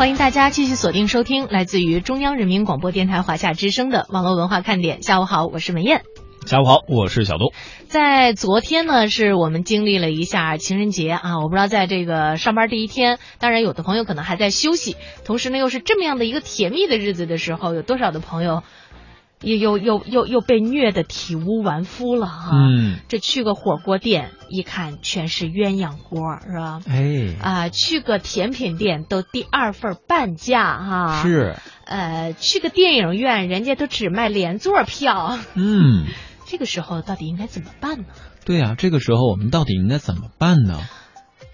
欢迎大家继续锁定收听来自于中央人民广播电台华夏之声的网络文化看点。下午好，我是文艳。下午好，我是小东。在昨天呢，是我们经历了一下情人节啊。我不知道在这个上班第一天，当然有的朋友可能还在休息，同时呢又是这么样的一个甜蜜的日子的时候，有多少的朋友？又又又又又被虐的体无完肤了哈！嗯，这去个火锅店，一看全是鸳鸯锅，是吧？哎，啊，去个甜品店都第二份半价哈。是。呃，去个电影院，人家都只卖连座票。嗯。这个时候到底应该怎么办呢？对啊，这个时候我们到底应该怎么办呢？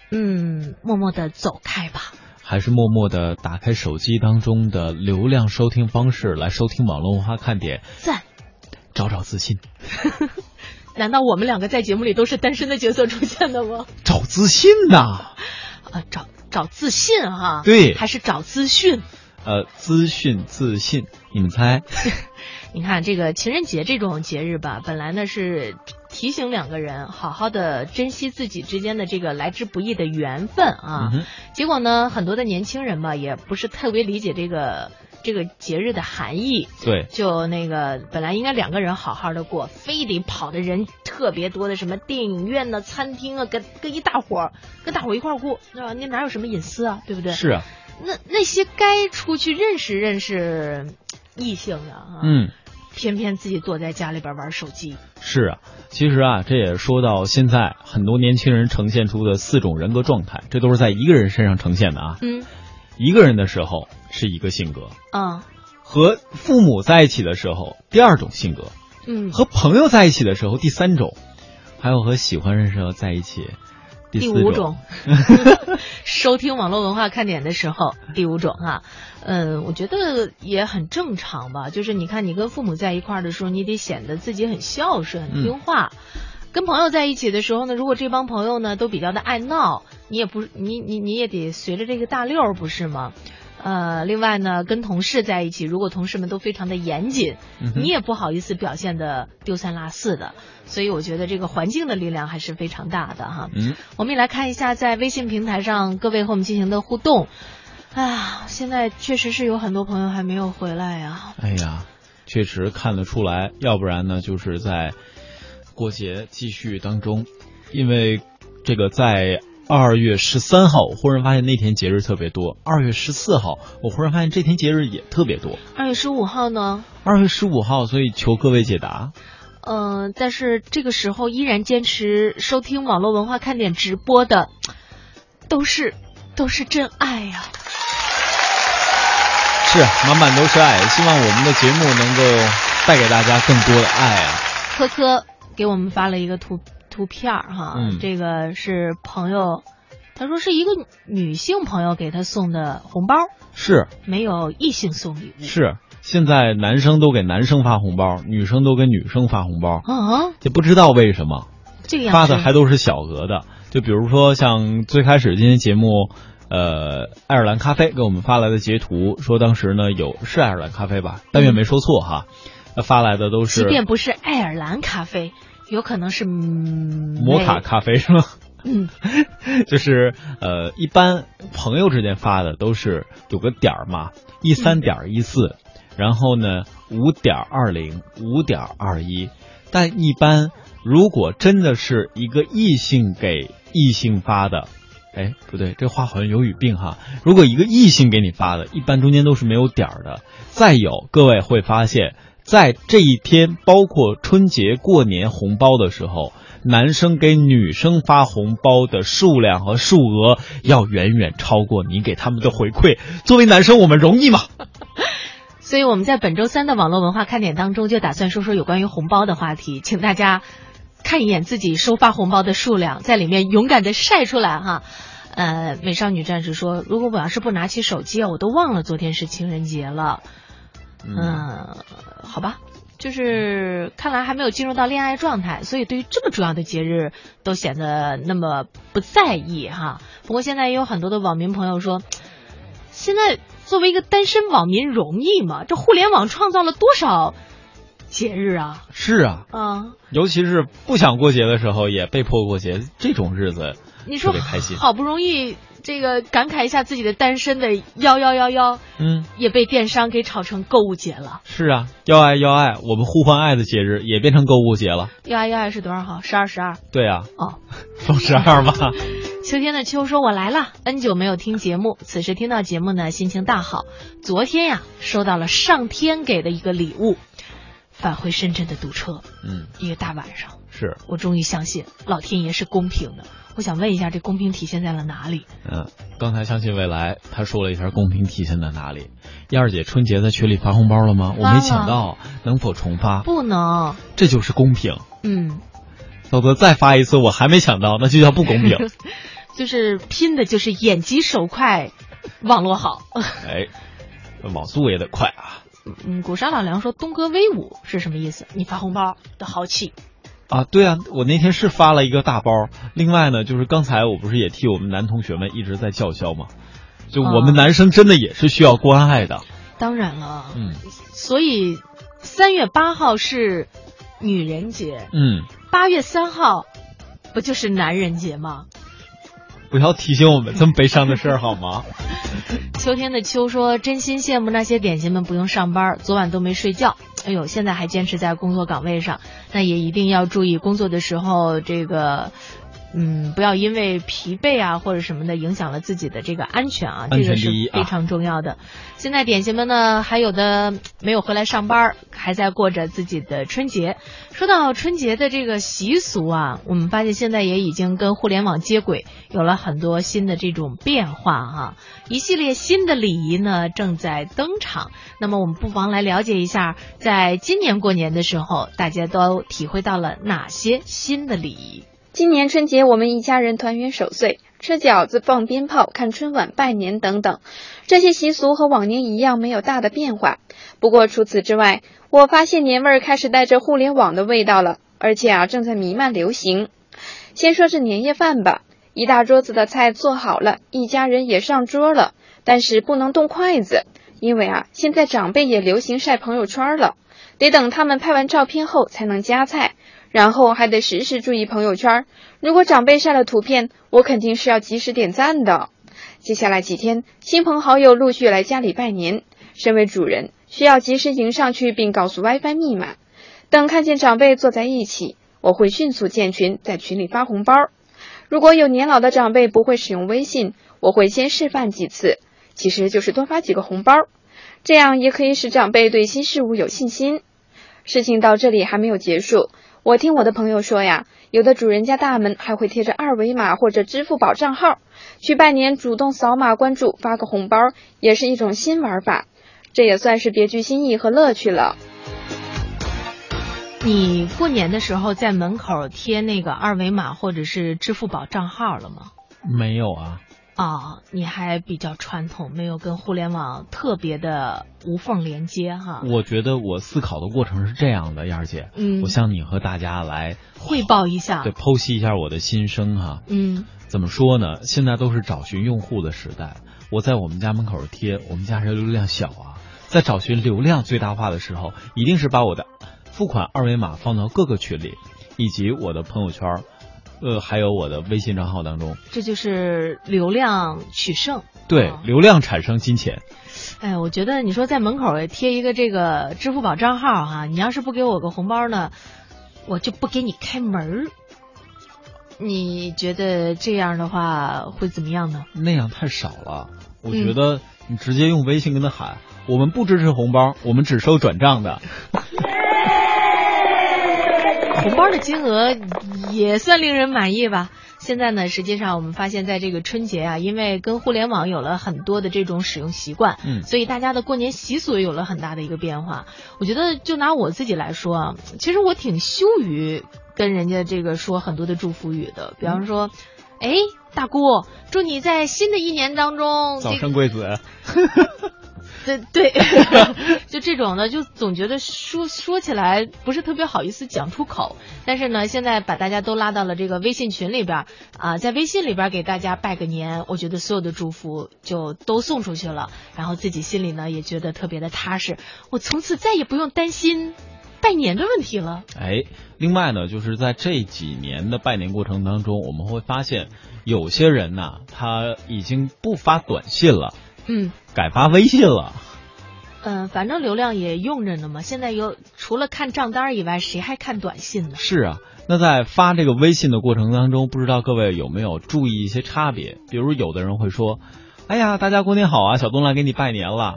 嗯，默默的走开吧。还是默默的打开手机当中的流量收听方式来收听网络文化看点，赞，找找自信。难道我们两个在节目里都是单身的角色出现的吗？找自信呐，啊，找找自信哈，对，还是找资讯？呃，资讯自信，你们猜？你看这个情人节这种节日吧，本来呢是。提醒两个人好好的珍惜自己之间的这个来之不易的缘分啊！结果呢，很多的年轻人吧，也不是特别理解这个这个节日的含义。对，就那个本来应该两个人好好的过，非得跑的人特别多的什么电影院呢、餐厅啊，跟跟一大伙儿跟大伙儿一块儿过，那那哪有什么隐私啊？对不对？是啊。那那些该出去认识认识异性的啊。嗯。偏偏自己躲在家里边玩手机。是啊，其实啊，这也说到现在很多年轻人呈现出的四种人格状态，这都是在一个人身上呈现的啊。嗯，一个人的时候是一个性格，嗯，和父母在一起的时候第二种性格，嗯，和朋友在一起的时候第三种，还有和喜欢人时候在一起第五种。收听网络文化看点的时候第五种啊。嗯，我觉得也很正常吧。就是你看，你跟父母在一块儿的时候，你得显得自己很孝顺、很听话；跟朋友在一起的时候呢，如果这帮朋友呢都比较的爱闹，你也不，你你你也得随着这个大溜儿，不是吗？呃，另外呢，跟同事在一起，如果同事们都非常的严谨，你也不好意思表现的丢三落四的。所以我觉得这个环境的力量还是非常大的哈。嗯，我们也来看一下在微信平台上各位和我们进行的互动。哎呀，现在确实是有很多朋友还没有回来呀。哎呀，确实看得出来，要不然呢，就是在过节继续当中，因为这个在二月十三号，我忽然发现那天节日特别多；二月十四号，我忽然发现这天节日也特别多。二月十五号呢？二月十五号，所以求各位解答。嗯，但是这个时候依然坚持收听网络文化看点直播的，都是都是真爱呀。是满满都是爱，希望我们的节目能够带给大家更多的爱啊！科科给我们发了一个图图片哈，嗯，这个是朋友，他说是一个女性朋友给他送的红包，是没有异性送礼物，是现在男生都给男生发红包，女生都给女生发红包啊，也不知道为什么这个发的还都是小额的，就比如说像最开始今天节目。呃，爱尔兰咖啡给我们发来的截图说，当时呢有是爱尔兰咖啡吧？但愿没说错哈。发来的都是，即便不是爱尔兰咖啡，有可能是摩卡咖啡是吗？嗯，就是呃，一般朋友之间发的都是有个点儿嘛，一三点一四，然后呢五点二零，五点二一。但一般如果真的是一个异性给异性发的。哎，不对，这话好像有语病哈。如果一个异性给你发的，一般中间都是没有点儿的。再有，各位会发现，在这一天，包括春节、过年红包的时候，男生给女生发红包的数量和数额要远远超过你给他们的回馈。作为男生，我们容易吗？所以我们在本周三的网络文化看点当中，就打算说说有关于红包的话题，请大家。看一眼自己收发红包的数量，在里面勇敢的晒出来哈。呃，美少女战士说，如果我要是不拿起手机啊，我都忘了昨天是情人节了。嗯，好吧，就是看来还没有进入到恋爱状态，所以对于这么重要的节日都显得那么不在意哈。不过现在也有很多的网民朋友说，现在作为一个单身网民容易吗？这互联网创造了多少？节日啊，是啊，嗯，尤其是不想过节的时候，也被迫过节，这种日子你说开心。好不容易这个感慨一下自己的单身的幺幺幺幺，嗯，也被电商给炒成购物节了。是啊，要爱要爱，我们互换爱的节日也变成购物节了。要爱要爱是多少号？十二十二。对啊，哦，双十二嘛。秋天的秋说：“我来了，N 久没有听节目，此时听到节目呢，心情大好。昨天呀，收到了上天给的一个礼物，返回深圳的堵车。嗯，一个大晚上，是我终于相信老天爷是公平的。我想问一下，这公平体现在了哪里？嗯，刚才相信未来他说了一下公平体现在哪里。燕儿姐春节在群里发红包了吗？我没抢到，能否重发？不能，这就是公平。嗯，否则再发一次我还没抢到，那就叫不公平。就是拼的就是眼疾手快，网络好。哎，网速也得快啊。嗯，古沙老梁说东哥威武是什么意思？你发红包的豪气。啊，对啊，我那天是发了一个大包。另外呢，就是刚才我不是也替我们男同学们一直在叫嚣吗？就我们男生真的也是需要关爱的。当然了，嗯，所以三月八号是女人节，嗯，八月三号不就是男人节吗？不要提醒我们这么悲伤的事儿好吗？秋天的秋说：“真心羡慕那些点心们不用上班，昨晚都没睡觉。哎呦，现在还坚持在工作岗位上，那也一定要注意工作的时候这个。”嗯，不要因为疲惫啊或者什么的影响了自己的这个安全啊，这个是非常重要的。现在点心们呢，还有的没有回来上班，还在过着自己的春节。说到春节的这个习俗啊，我们发现现在也已经跟互联网接轨，有了很多新的这种变化哈。一系列新的礼仪呢正在登场。那么我们不妨来了解一下，在今年过年的时候，大家都体会到了哪些新的礼仪。今年春节，我们一家人团圆守岁，吃饺子、放鞭炮、看春晚、拜年等等，这些习俗和往年一样，没有大的变化。不过除此之外，我发现年味儿开始带着互联网的味道了，而且啊，正在弥漫流行。先说这年夜饭吧，一大桌子的菜做好了，一家人也上桌了，但是不能动筷子，因为啊，现在长辈也流行晒朋友圈了，得等他们拍完照片后才能夹菜。然后还得时时注意朋友圈，如果长辈晒了图片，我肯定是要及时点赞的。接下来几天，亲朋好友陆续来家里拜年，身为主人，需要及时迎上去并告诉 WiFi 密码。等看见长辈坐在一起，我会迅速建群，在群里发红包。如果有年老的长辈不会使用微信，我会先示范几次，其实就是多发几个红包，这样也可以使长辈对新事物有信心。事情到这里还没有结束。我听我的朋友说呀，有的主人家大门还会贴着二维码或者支付宝账号，去拜年主动扫码关注发个红包，也是一种新玩法，这也算是别具新意和乐趣了。你过年的时候在门口贴那个二维码或者是支付宝账号了吗？没有啊。啊，你还比较传统，没有跟互联网特别的无缝连接哈。我觉得我思考的过程是这样的，燕儿姐，嗯，我向你和大家来汇报一下，对，剖析一下我的心声哈。嗯，怎么说呢？现在都是找寻用户的时代，我在我们家门口贴，我们家人流量小啊，在找寻流量最大化的时候，一定是把我的付款二维码放到各个群里，以及我的朋友圈。呃，还有我的微信账号当中，这就是流量取胜。对，流量产生金钱。哎，我觉得你说在门口贴一个这个支付宝账号哈，你要是不给我个红包呢，我就不给你开门儿。你觉得这样的话会怎么样呢？那样太少了，我觉得你直接用微信跟他喊，我们不支持红包，我们只收转账的。红包的金额也算令人满意吧。现在呢，实际上我们发现，在这个春节啊，因为跟互联网有了很多的这种使用习惯，嗯，所以大家的过年习俗也有了很大的一个变化。我觉得，就拿我自己来说啊，其实我挺羞于跟人家这个说很多的祝福语的。比方说，哎，大姑，祝你在新的一年当中早生贵子。对对，就这种呢，就总觉得说说起来不是特别好意思讲出口。但是呢，现在把大家都拉到了这个微信群里边啊，在微信里边给大家拜个年，我觉得所有的祝福就都送出去了，然后自己心里呢也觉得特别的踏实。我从此再也不用担心拜年的问题了。哎，另外呢，就是在这几年的拜年过程当中，我们会发现有些人呢，他已经不发短信了，嗯改发微信了。嗯，反正流量也用着呢嘛。现在有除了看账单以外，谁还看短信呢？是啊，那在发这个微信的过程当中，不知道各位有没有注意一些差别？比如有的人会说：“哎呀，大家过年好啊，小东来给你拜年了。”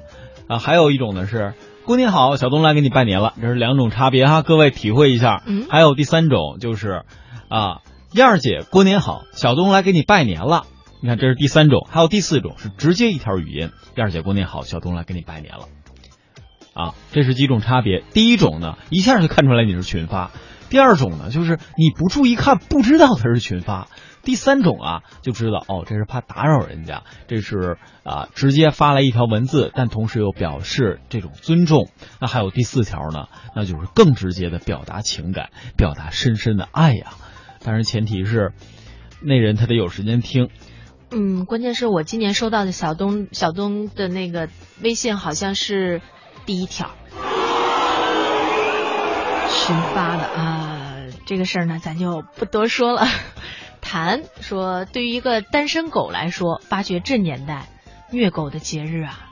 啊，还有一种呢是“过年好，小东来给你拜年了”，这是两种差别哈，各位体会一下。嗯还有第三种就是啊，燕儿姐过年好，小东来给你拜年了。你看，这是第三种，还有第四种是直接一条语音，燕儿姐过年好，小东来给你拜年了。啊，这是几种差别。第一种呢，一下就看出来你是群发；第二种呢，就是你不注意看，不知道他是群发；第三种啊，就知道哦，这是怕打扰人家，这是啊直接发来一条文字，但同时又表示这种尊重。那还有第四条呢，那就是更直接的表达情感，表达深深的爱呀。当然，前提是那人他得有时间听。嗯，关键是我今年收到的小东小东的那个微信好像是第一条群发的啊，这个事儿呢咱就不多说了。谈说，对于一个单身狗来说，发觉这年代虐狗的节日啊，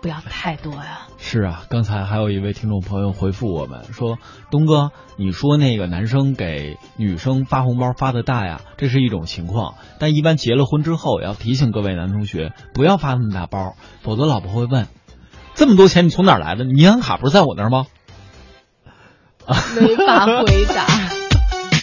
不要太多呀。是啊，刚才还有一位听众朋友回复我们说：“东哥，你说那个男生给女生发红包发的大呀，这是一种情况，但一般结了婚之后，也要提醒各位男同学不要发那么大包，否则老婆会问：这么多钱你从哪儿来的？你银行卡不是在我那儿吗？”没法回答。